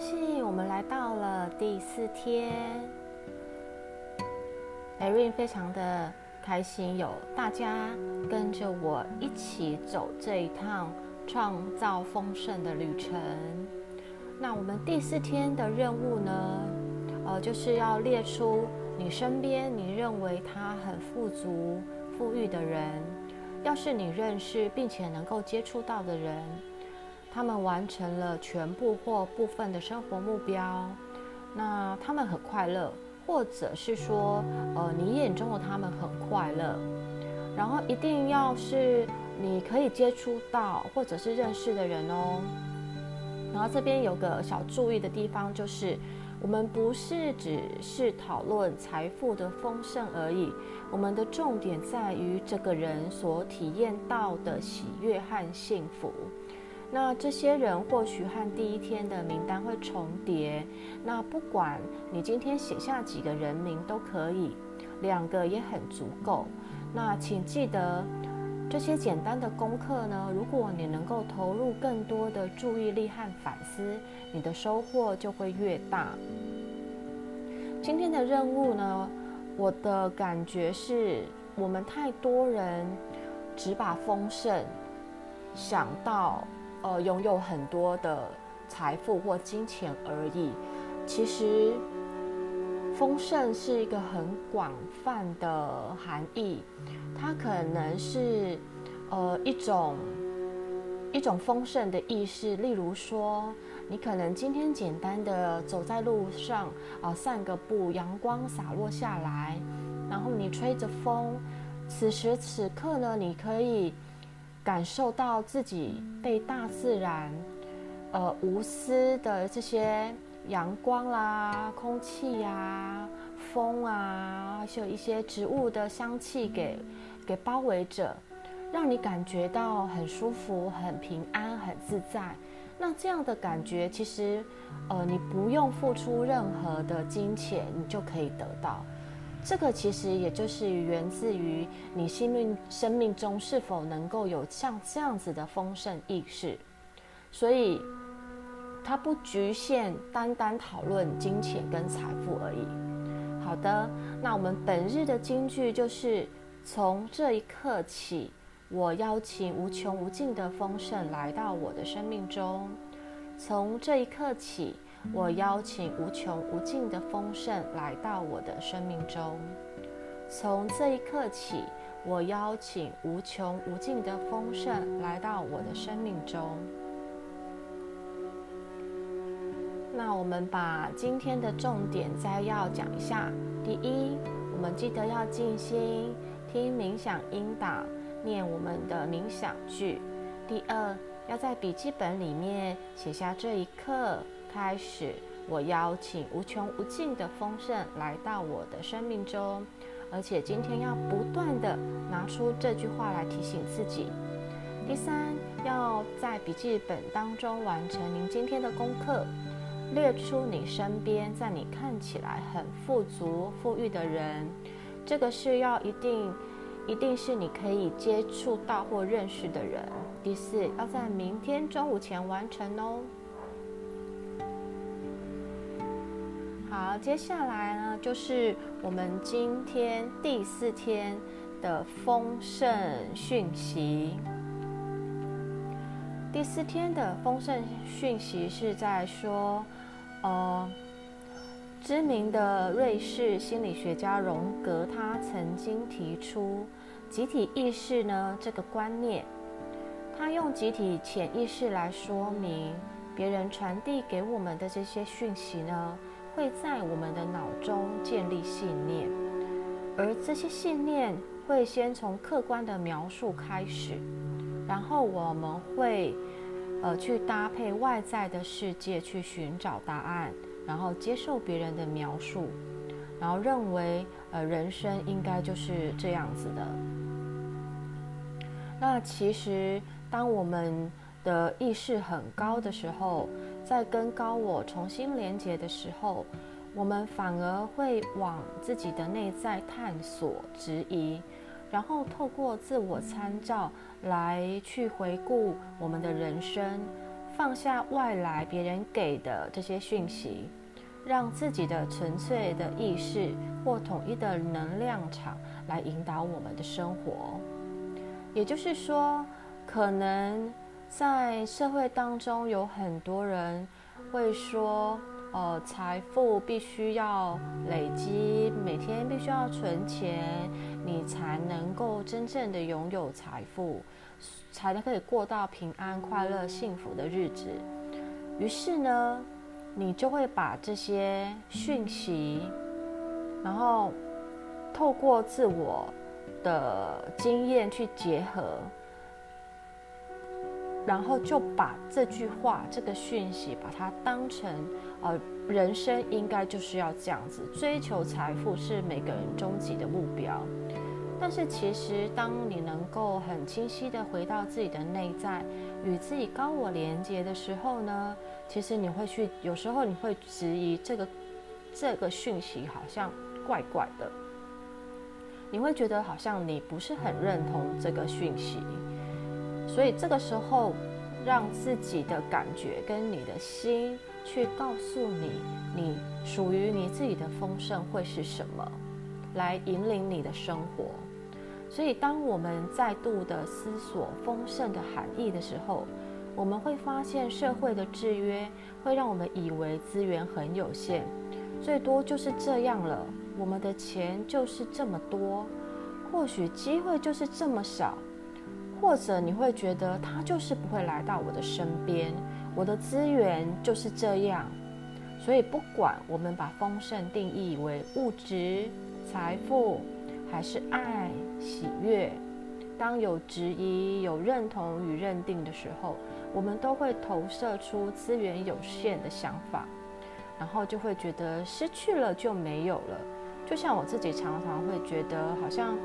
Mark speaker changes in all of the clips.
Speaker 1: 兴，我们来到了第四天。Erin 非常的开心，有大家跟着我一起走这一趟创造丰盛的旅程。那我们第四天的任务呢，呃，就是要列出你身边你认为他很富足、富裕的人，要是你认识并且能够接触到的人。他们完成了全部或部分的生活目标，那他们很快乐，或者是说，呃，你眼中的他们很快乐。然后一定要是你可以接触到或者是认识的人哦。然后这边有个小注意的地方，就是我们不是只是讨论财富的丰盛而已，我们的重点在于这个人所体验到的喜悦和幸福。那这些人或许和第一天的名单会重叠，那不管你今天写下几个人名都可以，两个也很足够。那请记得这些简单的功课呢，如果你能够投入更多的注意力和反思，你的收获就会越大。今天的任务呢，我的感觉是我们太多人只把丰盛想到。呃，拥有很多的财富或金钱而已。其实，丰盛是一个很广泛的含义。它可能是呃一种一种丰盛的意识。例如说，你可能今天简单的走在路上啊，散个步，阳光洒落下来，然后你吹着风，此时此刻呢，你可以。感受到自己被大自然，呃，无私的这些阳光啦、空气呀、风啊，还有一些植物的香气给给包围着，让你感觉到很舒服、很平安、很自在。那这样的感觉，其实，呃，你不用付出任何的金钱，你就可以得到。这个其实也就是源自于你心命生命中是否能够有像这样子的丰盛意识，所以它不局限单单讨论金钱跟财富而已。好的，那我们本日的金句就是从这一刻起，我邀请无穷无尽的丰盛来到我的生命中。从这一刻起。我邀请无穷无尽的丰盛来到我的生命中。从这一刻起，我邀请无穷无尽的丰盛来到我的生命中。那我们把今天的重点摘要讲一下。第一，我们记得要静心听冥想引导，念我们的冥想句。第二，要在笔记本里面写下这一刻。开始，我邀请无穷无尽的丰盛来到我的生命中，而且今天要不断的拿出这句话来提醒自己。第三，要在笔记本当中完成您今天的功课，列出你身边在你看起来很富足、富裕的人，这个是要一定一定是你可以接触到或认识的人。第四，要在明天中午前完成哦。好，接下来呢，就是我们今天第四天的丰盛讯息。第四天的丰盛讯息是在说，呃，知名的瑞士心理学家荣格，他曾经提出集体意识呢这个观念，他用集体潜意识来说明别人传递给我们的这些讯息呢。会在我们的脑中建立信念，而这些信念会先从客观的描述开始，然后我们会呃去搭配外在的世界去寻找答案，然后接受别人的描述，然后认为呃人生应该就是这样子的。那其实当我们的意识很高的时候，在跟高我重新连接的时候，我们反而会往自己的内在探索、质疑，然后透过自我参照来去回顾我们的人生，放下外来别人给的这些讯息，让自己的纯粹的意识或统一的能量场来引导我们的生活。也就是说，可能在社会当中有很多人会说。呃，财富必须要累积，每天必须要存钱，你才能够真正的拥有财富，才能可以过到平安、快乐、幸福的日子。于是呢，你就会把这些讯息，然后透过自我的经验去结合。然后就把这句话、这个讯息，把它当成，呃，人生应该就是要这样子，追求财富是每个人终极的目标。但是其实，当你能够很清晰的回到自己的内在，与自己高我连接的时候呢，其实你会去，有时候你会质疑这个这个讯息好像怪怪的，你会觉得好像你不是很认同这个讯息。所以这个时候，让自己的感觉跟你的心去告诉你，你属于你自己的丰盛会是什么，来引领你的生活。所以，当我们再度的思索丰盛的含义的时候，我们会发现社会的制约会让我们以为资源很有限，最多就是这样了。我们的钱就是这么多，或许机会就是这么少。或者你会觉得他就是不会来到我的身边，我的资源就是这样，所以不管我们把丰盛定义为物质、财富，还是爱、喜悦，当有质疑、有认同与认定的时候，我们都会投射出资源有限的想法，然后就会觉得失去了就没有了。就像我自己常常会觉得，好像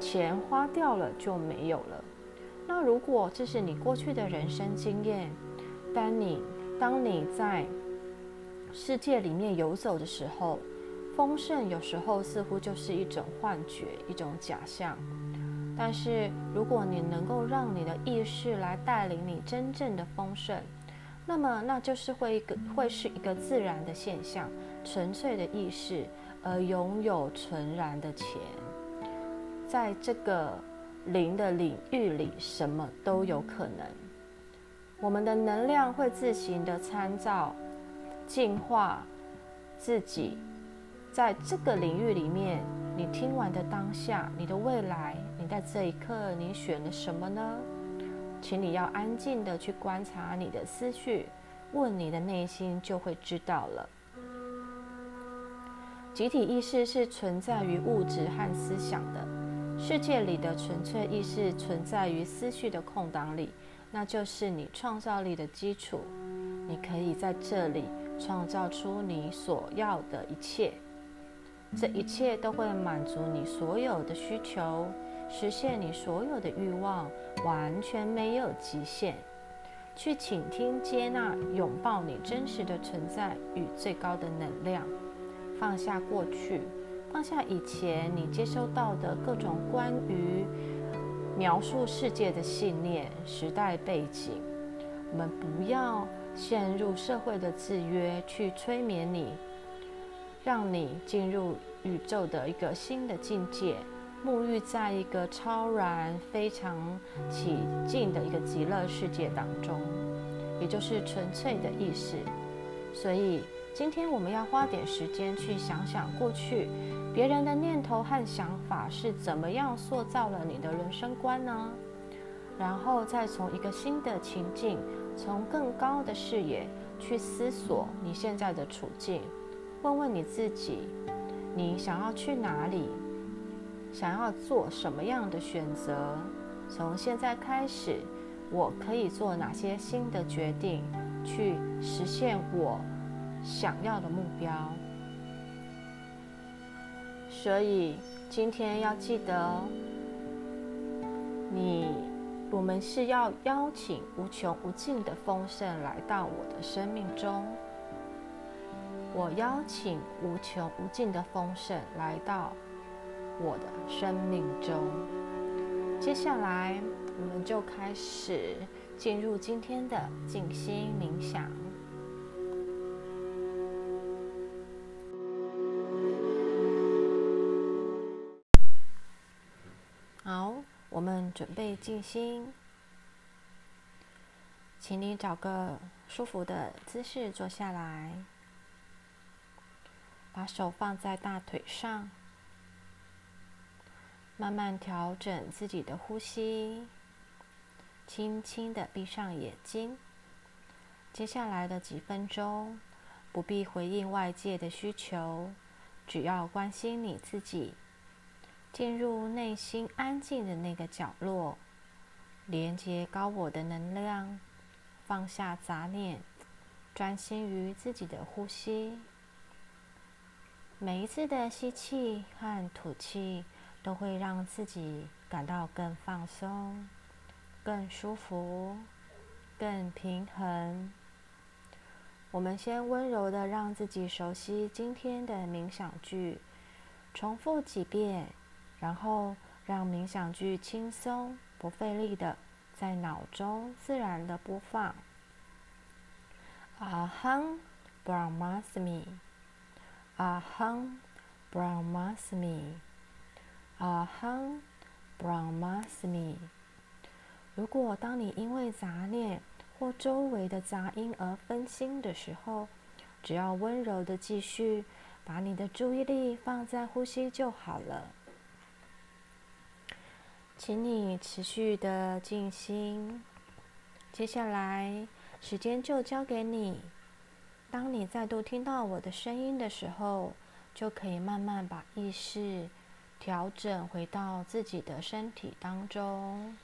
Speaker 1: 钱花掉了就没有了。那如果这是你过去的人生经验，当你当你在世界里面游走的时候，丰盛有时候似乎就是一种幻觉，一种假象。但是如果你能够让你的意识来带领你真正的丰盛，那么那就是会一个会是一个自然的现象，纯粹的意识而拥有纯然的钱，在这个。灵的领域里，什么都有可能。我们的能量会自行的参照、净化自己。在这个领域里面，你听完的当下，你的未来，你在这一刻，你选了什么呢？请你要安静的去观察你的思绪，问你的内心，就会知道了。集体意识是存在于物质和思想的。世界里的纯粹意识存在于思绪的空档里，那就是你创造力的基础。你可以在这里创造出你所要的一切，这一切都会满足你所有的需求，实现你所有的欲望，完全没有极限。去倾听、接纳、拥抱你真实的存在与最高的能量，放下过去。放下以前你接收到的各种关于描述世界的信念、时代背景，我们不要陷入社会的制约去催眠你，让你进入宇宙的一个新的境界，沐浴在一个超然、非常起劲的一个极乐世界当中，也就是纯粹的意识。所以今天我们要花点时间去想想过去。别人的念头和想法是怎么样塑造了你的人生观呢？然后再从一个新的情境，从更高的视野去思索你现在的处境，问问你自己：你想要去哪里？想要做什么样的选择？从现在开始，我可以做哪些新的决定，去实现我想要的目标？所以今天要记得，你我们是要邀请无穷无尽的丰盛来到我的生命中。我邀请无穷无尽的丰盛来到我的生命中。接下来，我们就开始进入今天的静心冥想。准备静心，请你找个舒服的姿势坐下来，把手放在大腿上。慢慢调整自己的呼吸，轻轻的闭上眼睛。接下来的几分钟，不必回应外界的需求，只要关心你自己，进入内心安静的那个角落，连接高我的能量，放下杂念，专心于自己的呼吸。每一次的吸气和吐气。都会让自己感到更放松、更舒服、更平衡。我们先温柔的让自己熟悉今天的冥想句，重复几遍，然后让冥想句轻松、不费力的在脑中自然的播放。Aham Brahmasmi，Aham Brahmasmi。Aham Brahmasmi。如果当你因为杂念或周围的杂音而分心的时候，只要温柔的继续把你的注意力放在呼吸就好了。请你持续的静心。接下来时间就交给你。当你再度听到我的声音的时候，就可以慢慢把意识。调整回到自己的身体当中。